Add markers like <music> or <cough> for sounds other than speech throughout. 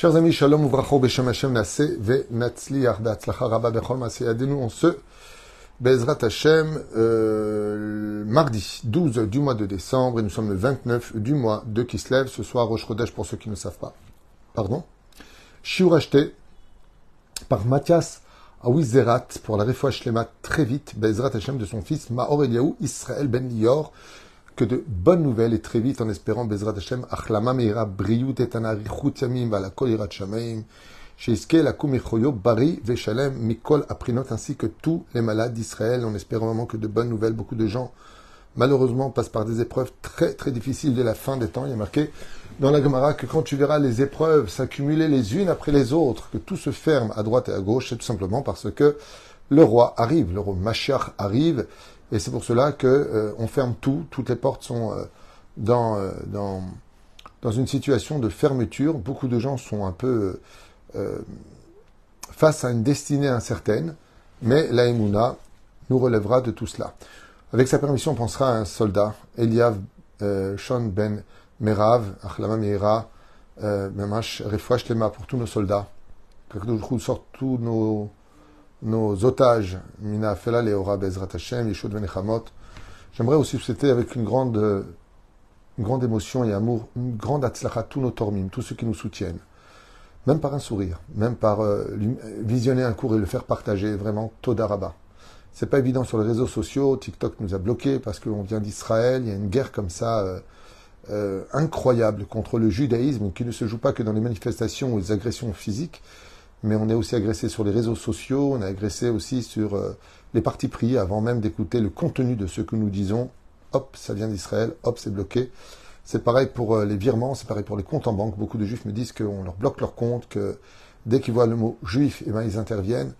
Chers amis, shalom uvracho beshem Hashem nase ve natzliach be'atzlacha rabba bechol maseyadenu en ce Bezrat Hashem, euh, mardi 12 du mois de décembre, et nous sommes le 29 du mois de Kislev, ce soir Rosh Chodesh pour ceux qui ne savent pas. Pardon? Shiur acheté par Mathias Awizerat pour la Refoua Shlema très vite, Bezrat Hashem de son fils Maor Eliaou Israël Ben Lior, que de bonnes nouvelles et très vite en espérant Bezrat Hashem, Achlama Meira Briut Etana Richut Yamim Vala Kol Irat Shamaim, Sheiske la Kumichoyo Bari Veshalem Mikol Aprinot ainsi que tous les malades d'Israël en espérant vraiment que de bonnes nouvelles. Beaucoup de gens malheureusement passent par des épreuves très très difficiles de la fin des temps. Il y a marqué dans la Gemara que quand tu verras les épreuves s'accumuler les unes après les autres, que tout se ferme à droite et à gauche, c'est tout simplement parce que le roi arrive, le roi Mashiach arrive, et c'est pour cela que euh, on ferme tout, toutes les portes sont euh, dans, euh, dans, dans une situation de fermeture. Beaucoup de gens sont un peu face à une destinée incertaine, mais la Emouna nous relèvera de tout cela. Avec sa permission, on pensera à un soldat, Eliav Shon Ben Merav, Achlama Meira, Mamash Refouach Lema pour tous nos soldats. Que nous sortent tous nos nos otages, Mina Fela Leora Bezrat Hashem, Yeshua Venechamot. J'aimerais aussi souhaiter avec une grande, une grande émotion et amour, une grande atzlacha tous nos tormim, tous ceux qui nous soutiennent. Même par un sourire, même par euh, visionner un cours et le faire partager, vraiment, Todaraba. C'est pas évident sur les réseaux sociaux, TikTok nous a bloqués parce qu'on vient d'Israël, il y a une guerre comme ça euh, euh, incroyable contre le judaïsme qui ne se joue pas que dans les manifestations ou les agressions physiques, mais on est aussi agressé sur les réseaux sociaux, on est agressé aussi sur euh, les partis pris avant même d'écouter le contenu de ce que nous disons. Hop, ça vient d'Israël, hop, c'est bloqué. C'est pareil pour euh, les virements, c'est pareil pour les comptes en banque. Beaucoup de juifs me disent qu'on leur bloque leur compte, que dès qu'ils voient le mot juif, eh ben, ils interviennent.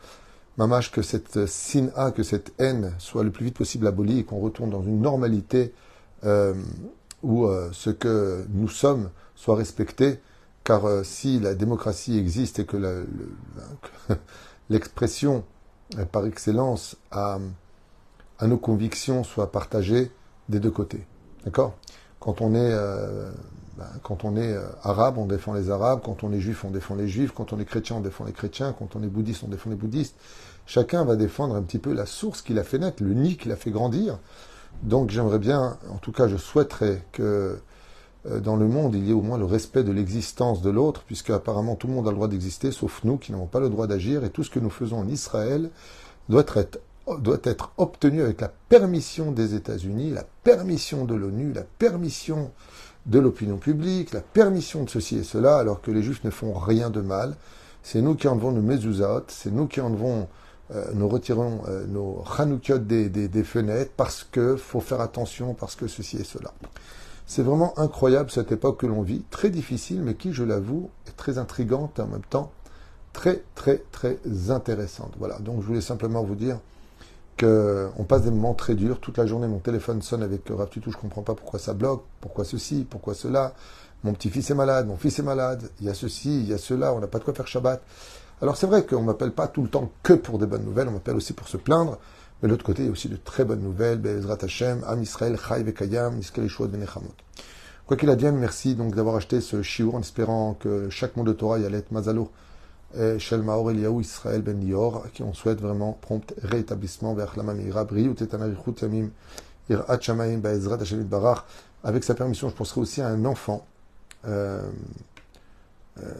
Mamache que cette sin-a, que cette haine soit le plus vite possible abolie et qu'on retourne dans une normalité euh, où ce que nous sommes soit respecté car euh, si la démocratie existe et que <laughs> l'expression euh, par excellence à, nos convictions soit partagée des deux côtés. D'accord? Quand on est, euh, ben, quand on est arabe, on défend les arabes. Quand on est juif, on défend les juifs. Quand on est chrétien, on défend les chrétiens. Quand on est bouddhiste, on défend les bouddhistes. Chacun va défendre un petit peu la source qu'il a fait naître, le nid qu'il a fait grandir. Donc j'aimerais bien, en tout cas je souhaiterais que dans le monde, il y a au moins le respect de l'existence de l'autre, puisque apparemment tout le monde a le droit d'exister, sauf nous qui n'avons pas le droit d'agir, et tout ce que nous faisons en Israël doit être, obtenu avec la permission des États-Unis, la permission de l'ONU, la permission de l'opinion publique, la permission de ceci et cela, alors que les Juifs ne font rien de mal. C'est nous qui enlevons nos mezuzot, c'est nous qui enlevons, euh, nous retirons euh, nos chanoukiot des, des, des fenêtres, parce que faut faire attention, parce que ceci et cela. C'est vraiment incroyable cette époque que l'on vit, très difficile, mais qui, je l'avoue, est très intrigante et en même temps très, très, très intéressante. Voilà, donc je voulais simplement vous dire qu'on passe des moments très durs. Toute la journée, mon téléphone sonne avec Rav Tutou, je ne comprends pas pourquoi ça bloque, pourquoi ceci, pourquoi cela. Mon petit-fils est malade, mon fils est malade, il y a ceci, il y a cela, on n'a pas de quoi faire Shabbat. Alors c'est vrai qu'on ne m'appelle pas tout le temps que pour des bonnes nouvelles, on m'appelle aussi pour se plaindre. Mais de l'autre côté, il y a aussi de très bonnes nouvelles. Bezrat Hashem, Am Israël, Chai Vekayam, Niskel Yeshua Benechamot. Quoi qu'il advienne, merci donc d'avoir acheté ce shiur en espérant que chaque mot de Torah y allait être Mazalo. Shel Maor Eliyahu Israël Ben Lior, qui on souhaite vraiment prompt rétablissement vers la Mamira, Briou Tetanarichut Yamim, Irat Shamaim, Bezrat Hashem Barach. Avec sa permission, je penserai aussi à un enfant. Euh, euh,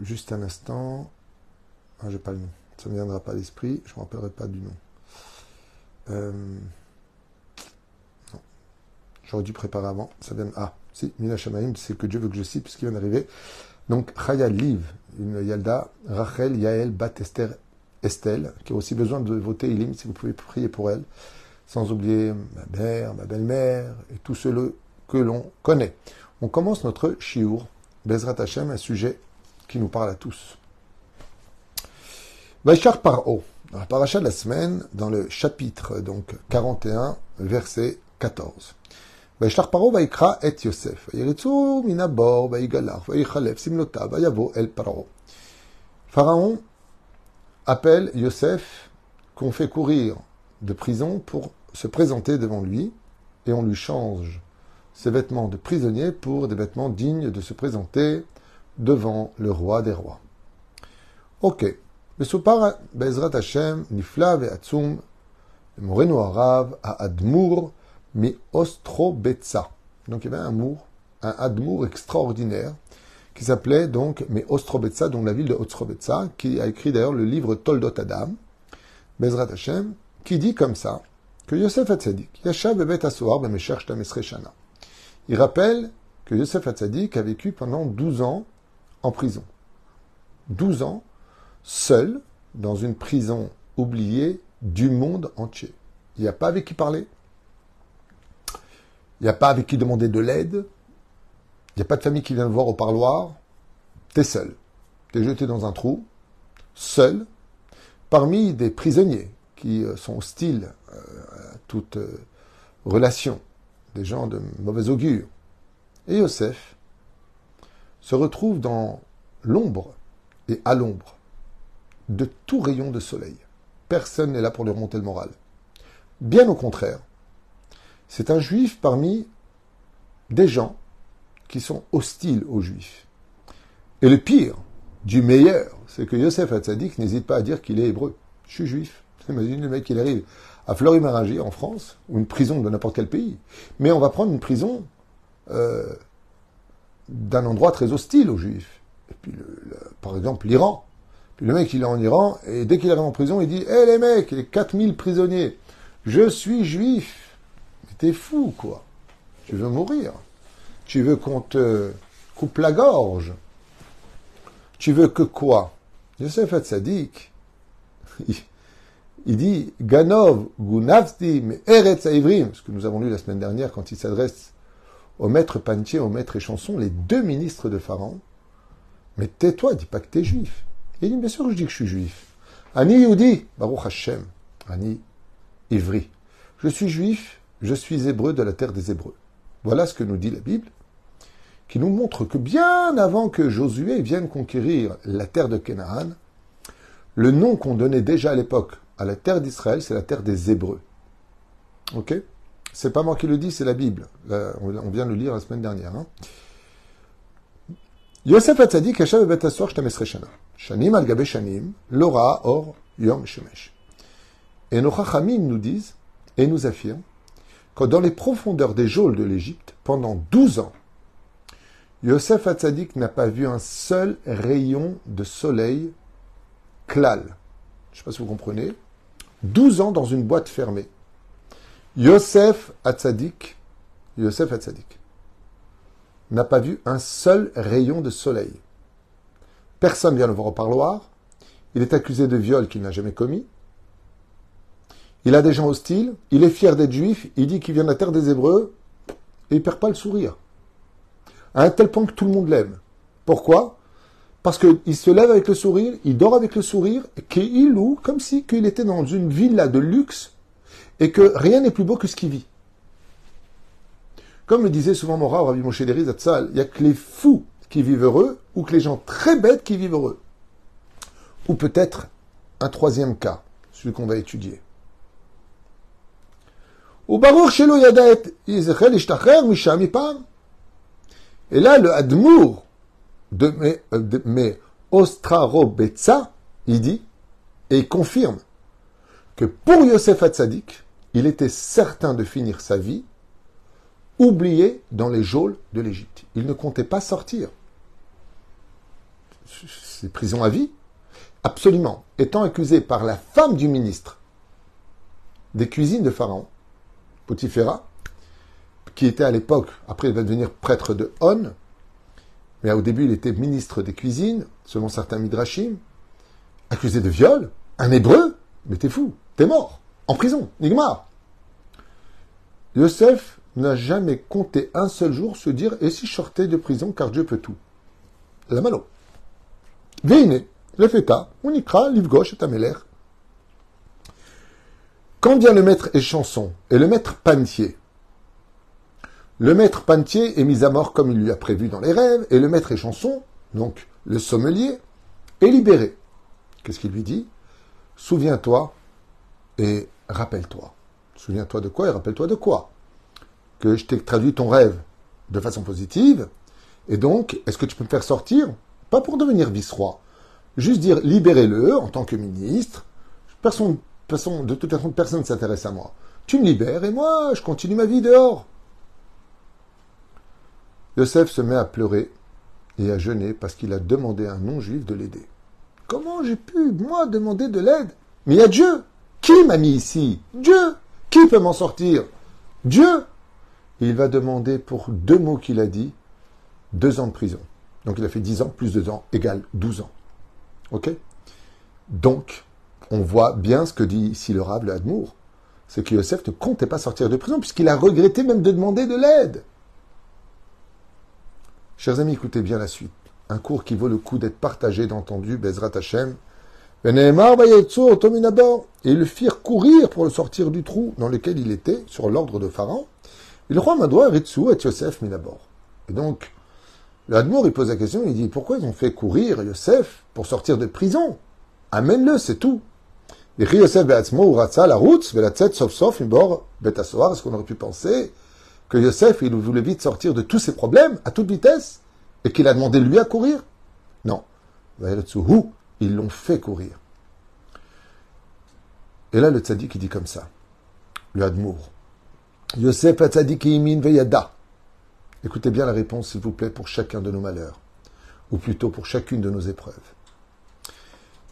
juste un instant. Ah, j'ai pas le nom. Ça ne viendra pas à l'esprit. Je ne me rappellerai pas du nom. Euh, J'aurais dû préparer avant. Ça vient. Ah, si, Mina Shamaim, c'est que Dieu veut que je cite, puisqu'il vient d'arriver. Donc, Chaya Liv, Yalda, Rachel, Yael, Bat Esther, Estelle, qui a aussi besoin de voter Ilim, si vous pouvez prier pour elle. Sans oublier ma mère, ma belle-mère et tous ceux que l'on connaît. On commence notre Shiur, Bezrat Hashem, un sujet qui nous parle à tous. Vaishar Paro Dans la paracha de la semaine, dans le chapitre donc 41, verset 14. וישלח פרעה ויקרא את יוסף, וירצו מן הבור, ויגלח, ויחלף שמלותיו, ויבוא אל פרעה. Pharaon appelle Yosef, qu'on fait courir de prison pour se présenter devant lui, et on lui change ses vêtements de prisonnier pour des vêtements dignes de se présenter devant le roi des rois. Ok. מסופר בעזרת השם נפלא ועצום למורנו הרב האדמו"ר מאוסטרובצה. Donc il y avait un mour, un admour extraordinaire qui s'appelait donc Meostrobetsa, donc la ville de Ostrobetsa, qui a écrit d'ailleurs le livre Toldot Adam, Bezrat Hashem, qui dit comme ça que Yosef Hatzadik, Yashav Bet Asoar Bemesher Shana. Il rappelle que Yosef Hatzadik a vécu pendant 12 ans en prison. 12 ans seul dans une prison oubliée du monde entier. Il n'y a pas avec qui parler. Il n'y a pas avec qui demander de l'aide. Il n'y a pas de famille qui vient le voir au parloir. T'es seul. T'es jeté dans un trou, seul, parmi des prisonniers qui euh, sont hostiles euh, à toute euh, relation, des gens de mauvais augure. Et Yosef se retrouve dans l'ombre et à l'ombre de tout rayon de soleil. Personne n'est là pour lui remonter le moral. Bien au contraire, c'est un juif parmi des gens qui sont hostiles aux juifs. Et le pire, du meilleur, c'est que Yosef Hatzadik n'hésite pas à dire qu'il est hébreu. Je suis juif. <laughs> Imagine le mec, il arrive à Fleury-Maranger, en France, ou une prison de n'importe quel pays. Mais on va prendre une prison euh, d'un endroit très hostile aux juifs. Et puis, par exemple, l'Iran. Le mec, il est en Iran, et dès qu'il arrive en prison, il dit Hé les mecs, les 4000 prisonniers, je suis juif. Mais t'es fou, quoi. Tu veux mourir. Tu veux qu'on te coupe la gorge. Tu veux que quoi? Yosef Hatzadik, il, dit Ganov Gunavsti mais Eretz Aivrim, ce que nous avons lu la semaine dernière quand il s'adresse au maître Pantier, au maître Échanson, les deux ministres de Pharaon. Mais tais-toi, dis pas que t'es juif. Il dit, bien sûr que je dis que je suis juif. Ani Yehudi, Baruch Hashem, Ani Ivri. Je suis juif, je suis hébreu de la terre des Hébreux. Voilà ce que nous dit la Bible, qui nous montre que bien avant que Josué vienne conquérir la terre de Canaan, le nom qu'on donnait déjà à l'époque à la terre d'Israël, c'est la terre des Hébreux. Ok? C'est pas moi qui le dis, c'est la Bible. on vient de le lire la semaine dernière. Hein. Yosef Hatzadik Hashem Bet Asor. Shanim al Gabe Shanim, Lora Or Yom Shemesh. Et nos Chachamim nous disent et nous affirment que dans les profondeurs des geôles de l'Égypte, pendant 12 ans, Yosef Hatzadik n'a pas vu un seul rayon de soleil klal. Je ne sais pas si vous comprenez. 12 ans dans une boîte fermée. Yosef Hatzadik, Yosef Hatzadik, n'a pas vu un seul rayon de soleil. Personne vient le voir au parloir. Il est accusé de viol qu'il n'a jamais commis. Il a des gens hostiles. Il est fier d'être juif. Il dit qu'il vient de la terre des Hébreux. Et il perd pas le sourire. À un tel point que tout le monde l'aime. Pourquoi? Parce qu'il se lève avec le sourire, il dort avec le sourire, qu'il loue comme si qu'il était dans une villa de luxe et que rien n'est plus beau que ce qu'il vit. Comme le disait souvent Mora, Rabbi Moshe Zatzal, il n'y a que les fous qui vivent heureux ou que les gens très bêtes qui vivent heureux. Ou peut-être un troisième cas, celui qu'on va étudier. Et là, le Admour de mes Ostrarobetsa, il dit, et confirme que pour Yosef Hatzadik, il était certain de finir sa vie oublié dans les geôles de l'Égypte. Il ne comptait pas sortir. C'est prison à vie Absolument. Étant accusé par la femme du ministre des cuisines de Pharaon, Potiphera, qui était à l'époque, après il va devenir prêtre de On, mais au début il était ministre des cuisines, selon certains midrashim, accusé de viol, un hébreu, mais t'es fou, t'es mort, en prison, Nigmar. Yosef n'a jamais compté un seul jour se dire et si je de prison car Dieu peut tout. La malo. Veine, le feta, unikra, livre gauche et améler. Quand vient le maître échanson et le maître pantier, le maître pantier est mis à mort comme il lui a prévu dans les rêves, et le maître échanson, donc le sommelier, est libéré. Qu'est-ce qu'il lui dit? Souviens-toi et rappelle-toi. Souviens-toi de quoi et rappelle-toi de quoi? Que je t'ai traduit ton rêve de façon positive. Et donc, est-ce que tu peux me faire sortir pas pour devenir vice-roi. Juste dire libérez-le en tant que ministre. Personne, personne, de toute façon, personne ne s'intéresse à moi. Tu me libères et moi, je continue ma vie dehors. Yosef se met à pleurer et à jeûner parce qu'il a demandé à un non-juif de l'aider. Comment j'ai pu, moi, demander de l'aide? Mais il y a Dieu. Qui m'a mis ici? Dieu. Qui peut m'en sortir? Dieu. Il va demander pour deux mots qu'il a dit, deux ans de prison. Donc il a fait dix ans plus deux ans égale douze ans. Ok? Donc, on voit bien ce que dit ici le Rab, le Admour. C'est que Yosef ne comptait pas sortir de prison, puisqu'il a regretté même de demander de l'aide. Chers amis, écoutez bien la suite. Un cours qui vaut le coup d'être partagé, d'entendu, Bezrat Hashem. Et ils le firent courir pour le sortir du trou dans lequel il était, sur l'ordre de Pharaon. Le roi Madoua Ritsu et Yosef Minabor. Et donc, l'Admour, il pose la question, il dit, pourquoi ils ont fait courir Yosef pour sortir de prison? Amène-le, c'est tout. Et Yosef Beatzmo la route, sauf sauf bord Betasoar, est-ce qu'on aurait pu penser que Yosef, il voulait vite sortir de tous ses problèmes, à toute vitesse, et qu'il a demandé lui à courir? Non. Ils l'ont fait courir. Et là, le tzaddik, il dit comme ça. Le Hadmour. Yosef imin veyada. Écoutez bien la réponse, s'il vous plaît, pour chacun de nos malheurs, ou plutôt pour chacune de nos épreuves.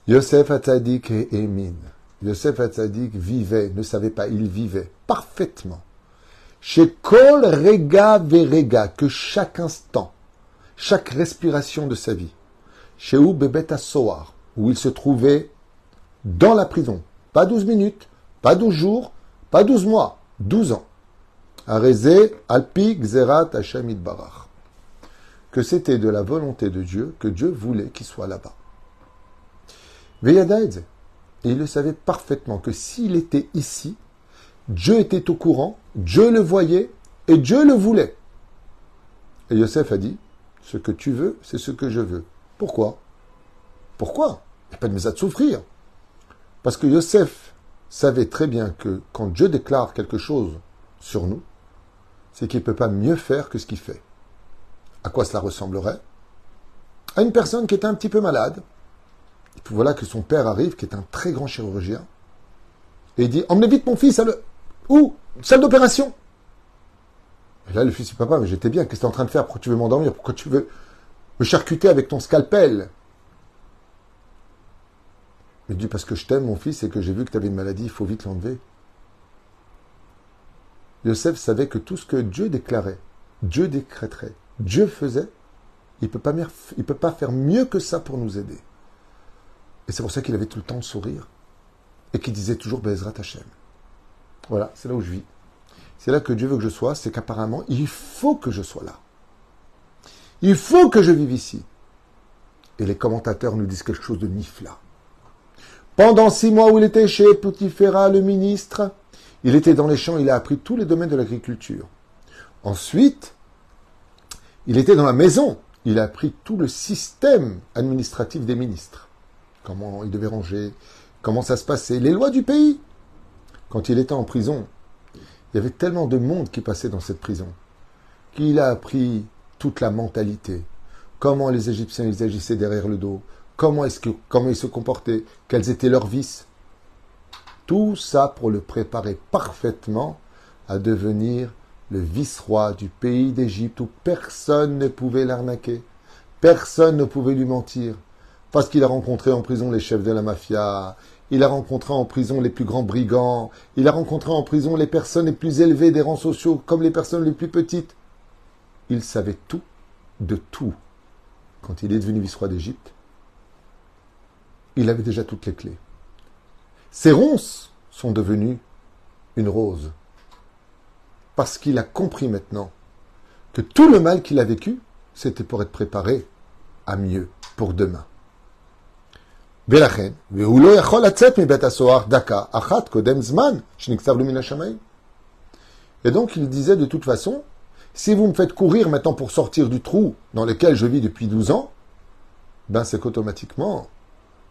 Yosef Hatzadik et Emin. Yosef Hatzadik vivait, ne savait pas, il vivait parfaitement. Chez Kol Rega Verega, que chaque instant, chaque respiration de sa vie, chez Bebet Soar, où il se trouvait dans la prison, pas douze minutes, pas douze jours, pas douze mois, douze ans. Arezé, Alpi, Xerat, Hashem Barach. Que c'était de la volonté de Dieu que Dieu voulait qu'il soit là-bas. Et il le savait parfaitement que s'il était ici, Dieu était au courant, Dieu le voyait et Dieu le voulait. Et Yosef a dit, ce que tu veux, c'est ce que je veux. Pourquoi? Pourquoi? Il n'y a pas de mise à souffrir. Parce que Yosef savait très bien que quand Dieu déclare quelque chose sur nous, c'est qu'il ne peut pas mieux faire que ce qu'il fait. À quoi cela ressemblerait? À une personne qui est un petit peu malade. Et puis voilà que son père arrive, qui est un très grand chirurgien, et il dit Emmenez vite mon fils à le. Où Salle d'opération Et là, le fils dit Papa, mais j'étais bien, qu'est-ce que tu es en train de faire? Pourquoi tu veux m'endormir? Pourquoi tu veux me charcuter avec ton scalpel? Il dit Parce que je t'aime, mon fils, et que j'ai vu que tu avais une maladie, il faut vite l'enlever. Yosef savait que tout ce que Dieu déclarait, Dieu décréterait, Dieu faisait, il ne peut pas faire mieux que ça pour nous aider. Et c'est pour ça qu'il avait tout le temps le sourire et qu'il disait toujours Bezrat Hashem. Voilà, c'est là où je vis. C'est là que Dieu veut que je sois, c'est qu'apparemment, il faut que je sois là. Il faut que je vive ici. Et les commentateurs nous disent quelque chose de nifla. Pendant six mois où il était chez Poutifera, le ministre, il était dans les champs, il a appris tous les domaines de l'agriculture. Ensuite, il était dans la maison, il a appris tout le système administratif des ministres. Comment il devait ranger, comment ça se passait, les lois du pays. Quand il était en prison, il y avait tellement de monde qui passait dans cette prison qu'il a appris toute la mentalité, comment les Égyptiens agissaient derrière le dos, comment, comment ils se comportaient, quels étaient leurs vices. Tout ça pour le préparer parfaitement à devenir le vice-roi du pays d'Égypte où personne ne pouvait l'arnaquer, personne ne pouvait lui mentir, parce qu'il a rencontré en prison les chefs de la mafia, il a rencontré en prison les plus grands brigands, il a rencontré en prison les personnes les plus élevées des rangs sociaux comme les personnes les plus petites. Il savait tout de tout quand il est devenu vice-roi d'Égypte. Il avait déjà toutes les clés. Ses ronces sont devenues une rose. Parce qu'il a compris maintenant que tout le mal qu'il a vécu, c'était pour être préparé à mieux pour demain. Et donc il disait de toute façon, si vous me faites courir maintenant pour sortir du trou dans lequel je vis depuis 12 ans, ben c'est qu'automatiquement,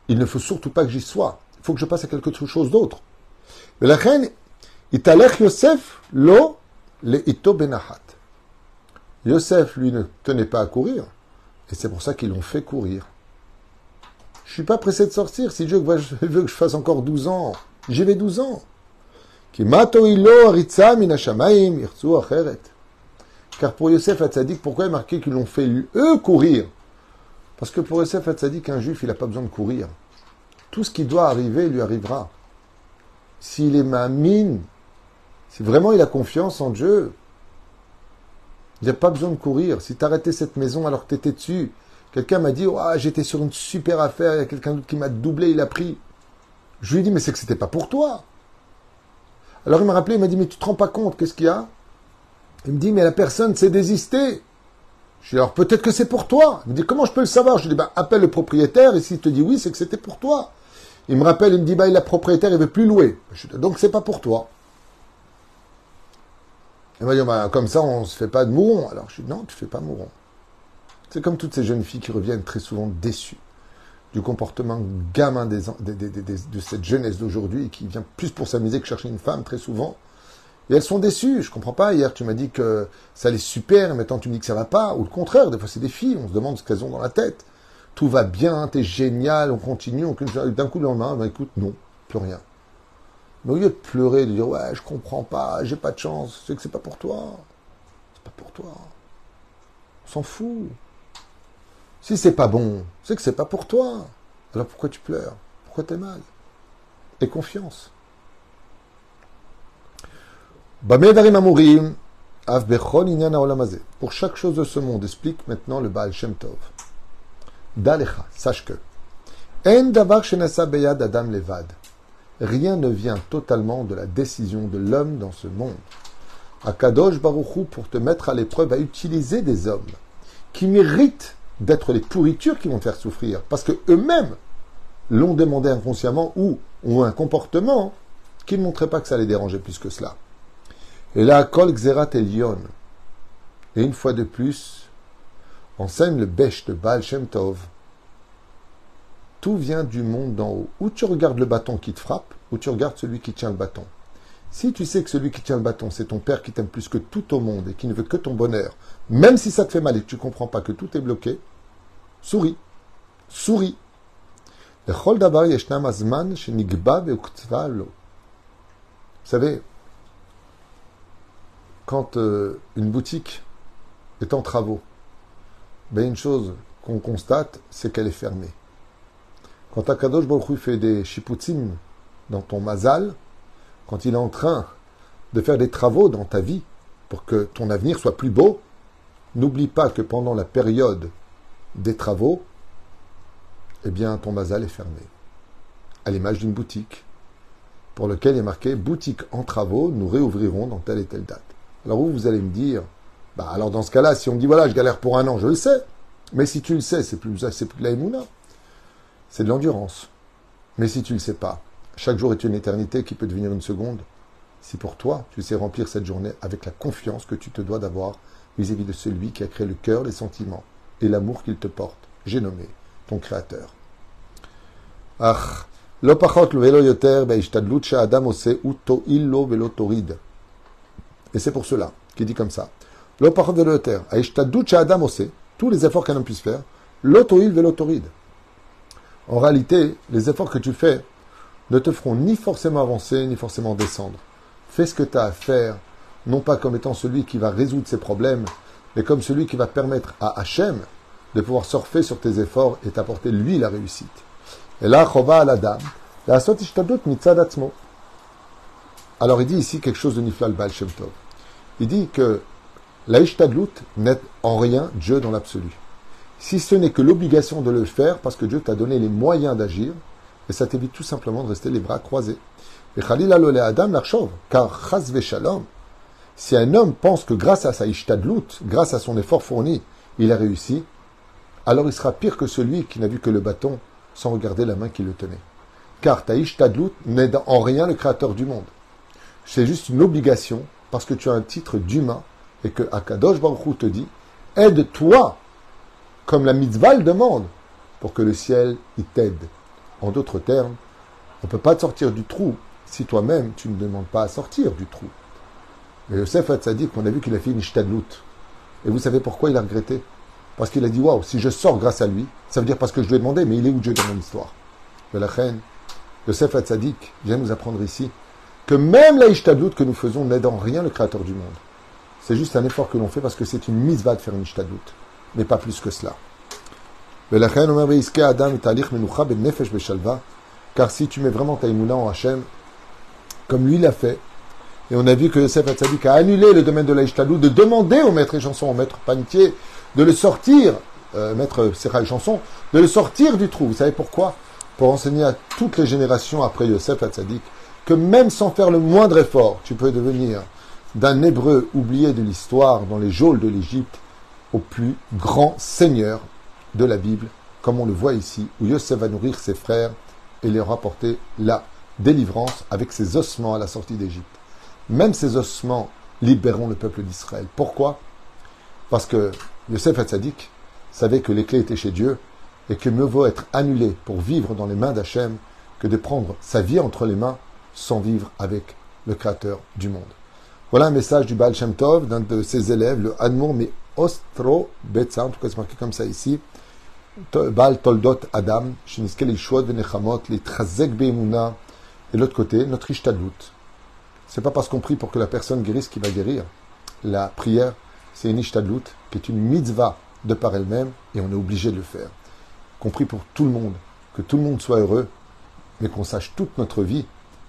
il ne faut surtout pas que j'y sois faut que je passe à quelque chose d'autre. Mais la reine, Italech Yosef, lo le ito benahat. Yosef, lui, ne tenait pas à courir. Et c'est pour ça qu'ils l'ont fait courir. Je suis pas pressé de sortir. Si Dieu <laughs> veut que je fasse encore 12 ans, j'y vais 12 ans. Car pour Yosef Hatzadik, pourquoi est marqué qu'ils l'ont fait eux courir? Parce que pour Yosef Hatzadik, un juif, il n'a pas besoin de courir. Tout ce qui doit arriver lui arrivera. S'il est mamine, si vraiment il a confiance en Dieu, il n'y a pas besoin de courir. Si tu arrêtais cette maison alors que tu étais dessus, quelqu'un m'a dit J'étais sur une super affaire, il y a quelqu'un d'autre qui m'a doublé, il a pris. Je lui ai dit Mais c'est que c'était pas pour toi. Alors il m'a rappelé, il m'a dit Mais tu te rends pas compte, qu'est-ce qu'il y a? Il me dit Mais la personne s'est désistée. Je lui ai dit Alors peut-être que c'est pour toi. Il me dit Comment je peux le savoir? Je lui ai dit bah, Appelle le propriétaire et s'il te dit oui, c'est que c'était pour toi. Il me rappelle, il me dit Bah, le propriétaire, il veut plus louer. Je dis, Donc c'est pas pour toi. Il m'a dit, bah, comme ça, on ne se fait pas de mouron. Alors je dis, non, tu fais pas mouron. C'est comme toutes ces jeunes filles qui reviennent très souvent déçues du comportement gamin de cette jeunesse d'aujourd'hui qui vient plus pour s'amuser que chercher une femme très souvent. Et elles sont déçues. Je comprends pas. Hier, tu m'as dit que ça allait super, et maintenant tu me dis que ça va pas. Ou le contraire, des fois c'est des filles, on se demande ce qu'elles ont dans la tête. Tout va bien, t'es génial, on continue, d'un coup le lendemain, bah, écoute, non, plus rien. Mais au lieu de pleurer, de dire ouais, je comprends pas, j'ai pas de chance, c'est que c'est pas pour toi. C'est pas pour toi. On s'en fout. Si c'est pas bon, c'est que c'est pas pour toi. Alors pourquoi tu pleures? Pourquoi t'es mal? Et confiance. Pour chaque chose de ce monde, explique maintenant le Baal Shem Tov. Dalecha, sache que. En adam levad rien ne vient totalement de la décision de l'homme dans ce monde. Akadosh Baruchou, pour te mettre à l'épreuve, a utilisé des hommes qui méritent d'être les pourritures qui vont faire souffrir, parce que eux-mêmes l'ont demandé inconsciemment ou ont un comportement qui ne montrait pas que ça les dérangeait plus que cela. Et là, Kol Xerat Elion, et une fois de plus, enseigne le Bech de Baal Shem Tov, tout vient du monde d'en haut. Ou tu regardes le bâton qui te frappe, ou tu regardes celui qui tient le bâton. Si tu sais que celui qui tient le bâton, c'est ton père qui t'aime plus que tout au monde et qui ne veut que ton bonheur, même si ça te fait mal et que tu ne comprends pas que tout est bloqué, souris. Souris. Vous savez, quand euh, une boutique est en travaux, ben une chose qu'on constate, c'est qu'elle est fermée. Quand Akadosh Baruch fait des shiputzim dans ton mazal, quand il est en train de faire des travaux dans ta vie pour que ton avenir soit plus beau, n'oublie pas que pendant la période des travaux, eh bien, ton mazal est fermé. À l'image d'une boutique, pour lequel est marqué boutique en travaux, nous réouvrirons dans telle et telle date. Alors vous, vous allez me dire, bah alors dans ce cas-là, si on me dit voilà, je galère pour un an, je le sais. Mais si tu le sais, c'est plus, c'est plus de la c'est de l'endurance. Mais si tu ne le sais pas, chaque jour est une éternité qui peut devenir une seconde. Si pour toi, tu sais remplir cette journée avec la confiance que tu te dois d'avoir vis-à-vis de celui qui a créé le cœur, les sentiments et l'amour qu'il te porte, j'ai nommé ton Créateur. Ah, et c'est pour cela qu'il dit comme ça. Tous les efforts qu'un homme puisse faire, l'autoil velotoride. En réalité, les efforts que tu fais ne te feront ni forcément avancer, ni forcément descendre. Fais ce que tu as à faire, non pas comme étant celui qui va résoudre ses problèmes, mais comme celui qui va permettre à Hachem de pouvoir surfer sur tes efforts et t'apporter lui la réussite. Et là, Chova à la dame, la Alors il dit ici quelque chose de Niflal Baal Shem Tov. Il dit que la n'est en rien Dieu dans l'absolu si ce n'est que l'obligation de le faire parce que Dieu t'a donné les moyens d'agir, et ça t'évite tout simplement de rester les bras croisés. Et Khalil Adam car chas shalom, si un homme pense que grâce à sa ishtadlut, grâce à son effort fourni, il a réussi, alors il sera pire que celui qui n'a vu que le bâton sans regarder la main qui le tenait. Car ta ishtadlut n'est en rien le créateur du monde. C'est juste une obligation parce que tu as un titre d'humain et que Akadosh Baruch te dit aide-toi comme la mitzvah le demande, pour que le ciel y t'aide. En d'autres termes, on ne peut pas te sortir du trou si toi-même tu ne demandes pas à sortir du trou. Mais Yosef dit qu'on a vu qu'il a fait une shtadlout. Et vous savez pourquoi il a regretté? Parce qu'il a dit, waouh, si je sors grâce à lui, ça veut dire parce que je lui ai demandé, mais il est où Dieu dans mon histoire? Mais la reine, Yosef Hatzadik vient nous apprendre ici que même la Ishtadlout que nous faisons n'aide en rien le Créateur du monde. C'est juste un effort que l'on fait parce que c'est une misva de faire une Ishtadlout, mais pas plus que cela. Car si tu mets vraiment ta en Hachem, comme lui l'a fait, et on a vu que Yosef Hatzadik a annulé le domaine de la Ishtadlout, de demander au maître et chanson, au maître panetier, de le sortir, euh, maître Serra et chanson, de le sortir du trou. Vous savez pourquoi? Pour enseigner à toutes les générations après Yosef Hatzadik que même sans faire le moindre effort, tu peux devenir d'un hébreu oublié de l'histoire dans les geôles de l'Égypte au plus grand seigneur de la Bible, comme on le voit ici, où Yosef va nourrir ses frères et leur apporter la délivrance avec ses ossements à la sortie d'Égypte. Même ces ossements libéreront le peuple d'Israël. Pourquoi? Parce que Yosef Hatzadik savait que les clés étaient chez Dieu et que mieux vaut être annulé pour vivre dans les mains d'Hachem que de prendre sa vie entre les mains sans vivre avec le Créateur du monde. Voilà un message du Baal Shem Tov, d'un de ses élèves, le Admour Ostro Betza, en tout cas c'est marqué comme ça ici, Baal Toldot Adam, Shiniskel Venechamot, les Trazek Beimuna, et l'autre côté, notre Ishtadlut. C'est pas parce qu'on prie pour que la personne guérisse qu'il va guérir. La prière, c'est une Ishtadlut, qui est une mitzvah de par elle-même, et on est obligé de le faire. Qu'on prie pour tout le monde, que tout le monde soit heureux, mais qu'on sache toute notre vie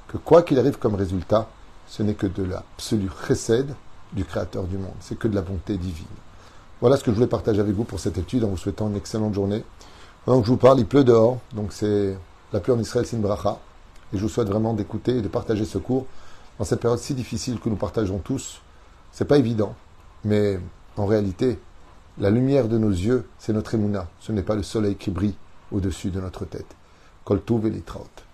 que quoi qu'il arrive comme résultat, ce n'est que de l'absolu chesed du Créateur du monde. C'est que de la bonté divine. Voilà ce que je voulais partager avec vous pour cette étude en vous souhaitant une excellente journée. Pendant que je vous parle, il pleut dehors, donc c'est la pluie en Israël, c'est une bracha. Et je vous souhaite vraiment d'écouter et de partager ce cours dans cette période si difficile que nous partageons tous. C'est pas évident, mais en réalité, la lumière de nos yeux, c'est notre émouna. Ce n'est pas le soleil qui brille au-dessus de notre tête. Kol et